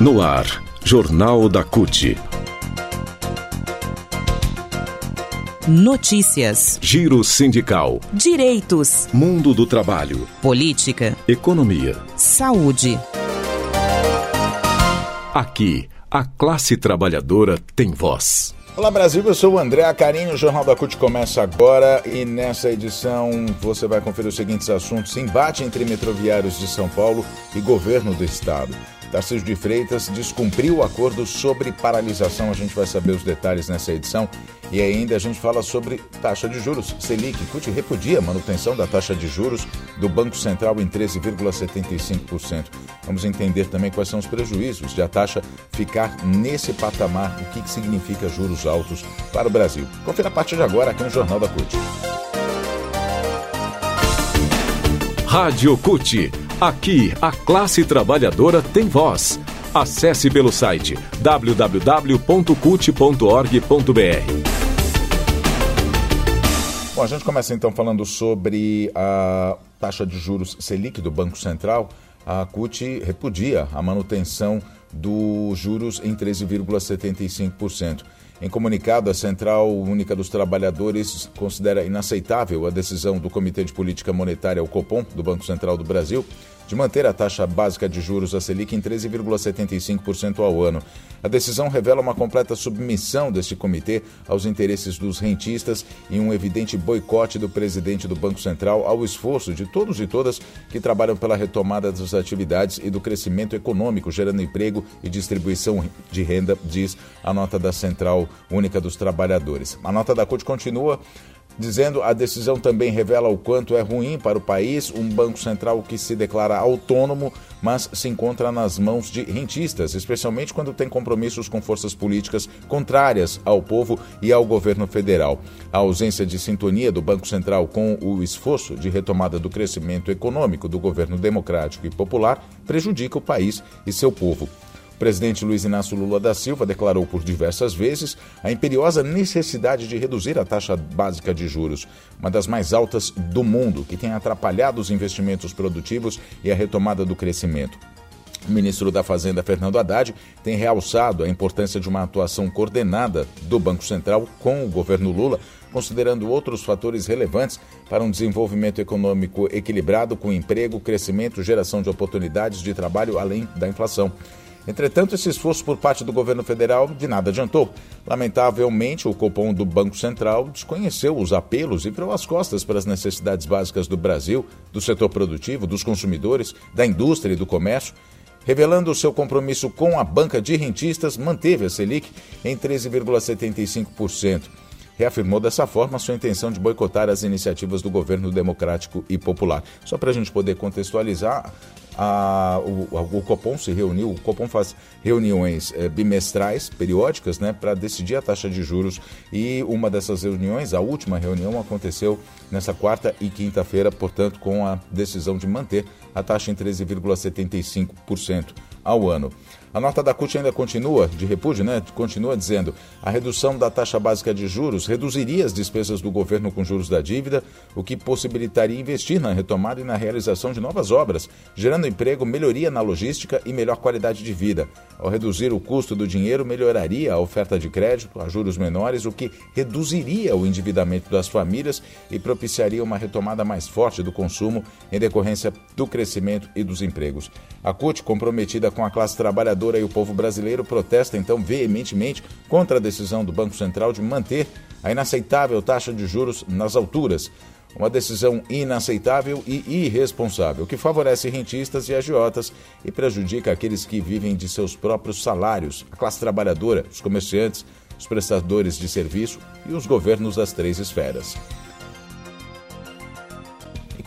No ar, Jornal da CUT. Notícias. Giro sindical. Direitos. Mundo do trabalho. Política. Economia. Saúde. Aqui, a classe trabalhadora tem voz. Olá Brasil, eu sou o André Acarini, o Jornal da CUT começa agora e nessa edição você vai conferir os seguintes assuntos: embate entre metroviários de São Paulo e governo do estado. Tarcísio de Freitas descumpriu o acordo sobre paralisação. A gente vai saber os detalhes nessa edição. E ainda a gente fala sobre taxa de juros. Selic, CUT repudia a manutenção da taxa de juros do Banco Central em 13,75%. Vamos entender também quais são os prejuízos de a taxa ficar nesse patamar, o que, que significa juros altos para o Brasil. Confira a partir de agora aqui no Jornal da CUT. Rádio CUT. Aqui, a classe trabalhadora tem voz. Acesse pelo site www.cut.org.br. Bom, a gente começa então falando sobre a taxa de juros Selic do Banco Central. A CUT repudia a manutenção dos juros em 13,75%. Em comunicado, a Central Única dos Trabalhadores considera inaceitável a decisão do Comitê de Política Monetária, o COPOM, do Banco Central do Brasil, de manter a taxa básica de juros a Selic em 13,75% ao ano. A decisão revela uma completa submissão deste comitê aos interesses dos rentistas e um evidente boicote do presidente do Banco Central ao esforço de todos e todas que trabalham pela retomada das atividades e do crescimento econômico, gerando emprego e distribuição de renda, diz a nota da Central Única dos Trabalhadores. A nota da CUT continua dizendo a decisão também revela o quanto é ruim para o país um banco central que se declara autônomo, mas se encontra nas mãos de rentistas, especialmente quando tem compromissos com forças políticas contrárias ao povo e ao governo federal. A ausência de sintonia do Banco Central com o esforço de retomada do crescimento econômico do governo democrático e popular prejudica o país e seu povo. O presidente Luiz Inácio Lula da Silva declarou por diversas vezes a imperiosa necessidade de reduzir a taxa básica de juros, uma das mais altas do mundo, que tem atrapalhado os investimentos produtivos e a retomada do crescimento. O ministro da Fazenda, Fernando Haddad, tem realçado a importância de uma atuação coordenada do Banco Central com o governo Lula, considerando outros fatores relevantes para um desenvolvimento econômico equilibrado com emprego, crescimento, geração de oportunidades de trabalho além da inflação. Entretanto, esse esforço por parte do governo federal de nada adiantou. Lamentavelmente, o Copom do Banco Central desconheceu os apelos e virou as costas para as necessidades básicas do Brasil, do setor produtivo, dos consumidores, da indústria e do comércio. Revelando seu compromisso com a banca de rentistas, manteve a Selic em 13,75% reafirmou dessa forma sua intenção de boicotar as iniciativas do governo democrático e popular. Só para a gente poder contextualizar, a, o, o, Copom se reuniu, o Copom faz reuniões é, bimestrais, periódicas, né, para decidir a taxa de juros. E uma dessas reuniões, a última reunião, aconteceu nessa quarta e quinta-feira, portanto, com a decisão de manter a taxa em 13,75% ao ano. A nota da CUT ainda continua, de repúdio, né? Continua dizendo: a redução da taxa básica de juros reduziria as despesas do governo com juros da dívida, o que possibilitaria investir na retomada e na realização de novas obras, gerando emprego, melhoria na logística e melhor qualidade de vida. Ao reduzir o custo do dinheiro, melhoraria a oferta de crédito a juros menores, o que reduziria o endividamento das famílias e propiciaria uma retomada mais forte do consumo em decorrência do crescimento e dos empregos. A CUT, comprometida com a classe trabalhadora e o povo brasileiro, protesta então veementemente contra a decisão do Banco Central de manter a inaceitável taxa de juros nas alturas. Uma decisão inaceitável e irresponsável, que favorece rentistas e agiotas e prejudica aqueles que vivem de seus próprios salários, a classe trabalhadora, os comerciantes, os prestadores de serviço e os governos das três esferas.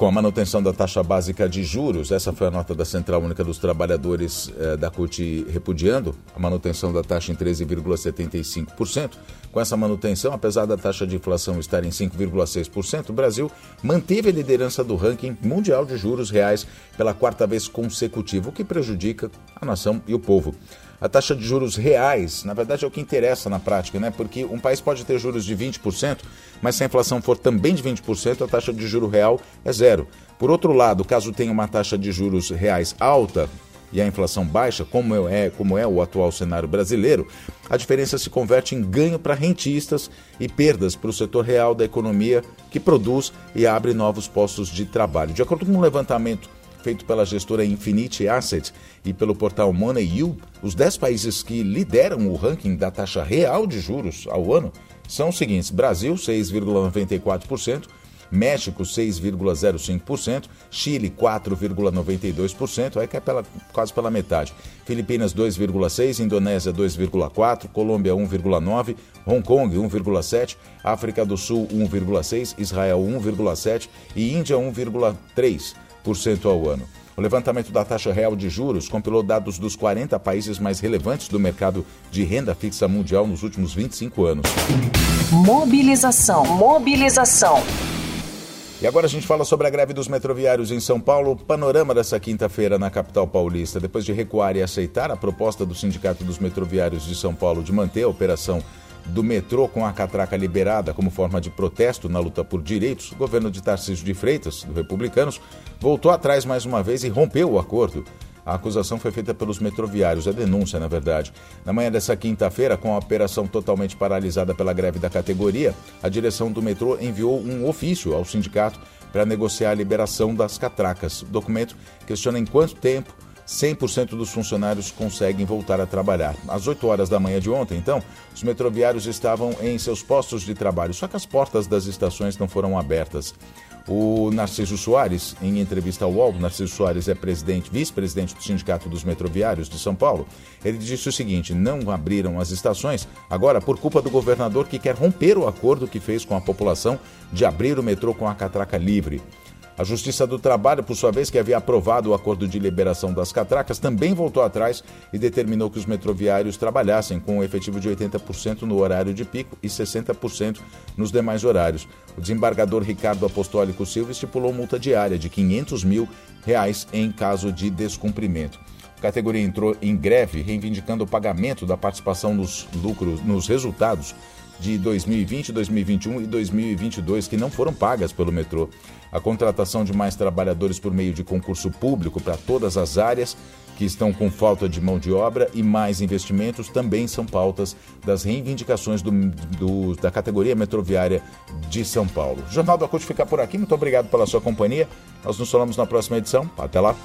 Com a manutenção da taxa básica de juros, essa foi a nota da Central Única dos Trabalhadores eh, da CUT repudiando a manutenção da taxa em 13,75%. Com essa manutenção, apesar da taxa de inflação estar em 5,6%, o Brasil manteve a liderança do ranking mundial de juros reais pela quarta vez consecutiva, o que prejudica a nação e o povo a taxa de juros reais, na verdade é o que interessa na prática, né? Porque um país pode ter juros de 20%, mas se a inflação for também de 20%, a taxa de juro real é zero. Por outro lado, caso tenha uma taxa de juros reais alta, e a inflação baixa, como é, como é o atual cenário brasileiro, a diferença se converte em ganho para rentistas e perdas para o setor real da economia que produz e abre novos postos de trabalho. De acordo com um levantamento feito pela gestora Infinity Asset e pelo portal MoneyU, os 10 países que lideram o ranking da taxa real de juros ao ano são os seguintes: Brasil, 6,94%. México 6,05%, Chile 4,92%, aí é pela, quase pela metade. Filipinas 2,6%, Indonésia 2,4%, Colômbia 1,9%, Hong Kong 1,7%, África do Sul 1,6%, Israel 1,7% e Índia 1,3% ao ano. O levantamento da taxa real de juros compilou dados dos 40 países mais relevantes do mercado de renda fixa mundial nos últimos 25 anos. Mobilização. Mobilização. E agora a gente fala sobre a greve dos metroviários em São Paulo. Panorama dessa quinta-feira na capital paulista. Depois de recuar e aceitar a proposta do Sindicato dos Metroviários de São Paulo de manter a operação do metrô com a catraca liberada como forma de protesto na luta por direitos, o governo de Tarcísio de Freitas, do Republicanos, voltou atrás mais uma vez e rompeu o acordo. A acusação foi feita pelos metroviários, a denúncia, na verdade. Na manhã dessa quinta-feira, com a operação totalmente paralisada pela greve da categoria, a direção do metrô enviou um ofício ao sindicato para negociar a liberação das catracas. O documento questiona em quanto tempo 100% dos funcionários conseguem voltar a trabalhar. Às 8 horas da manhã de ontem, então, os metroviários estavam em seus postos de trabalho, só que as portas das estações não foram abertas. O Narciso Soares, em entrevista ao UOL, Narciso Soares é presidente, vice-presidente do Sindicato dos Metroviários de São Paulo. Ele disse o seguinte: não abriram as estações agora por culpa do governador que quer romper o acordo que fez com a população de abrir o metrô com a catraca livre. A Justiça do Trabalho, por sua vez, que havia aprovado o acordo de liberação das catracas, também voltou atrás e determinou que os metroviários trabalhassem com um efetivo de 80% no horário de pico e 60% nos demais horários. O desembargador Ricardo Apostólico Silva estipulou multa diária de 500 mil reais em caso de descumprimento. A categoria entrou em greve, reivindicando o pagamento da participação nos lucros, nos resultados de 2020, 2021 e 2022 que não foram pagas pelo metrô. A contratação de mais trabalhadores por meio de concurso público para todas as áreas que estão com falta de mão de obra e mais investimentos também são pautas das reivindicações do, do, da categoria metroviária de São Paulo. O Jornal da CUT fica por aqui. Muito obrigado pela sua companhia. Nós nos falamos na próxima edição. Até lá.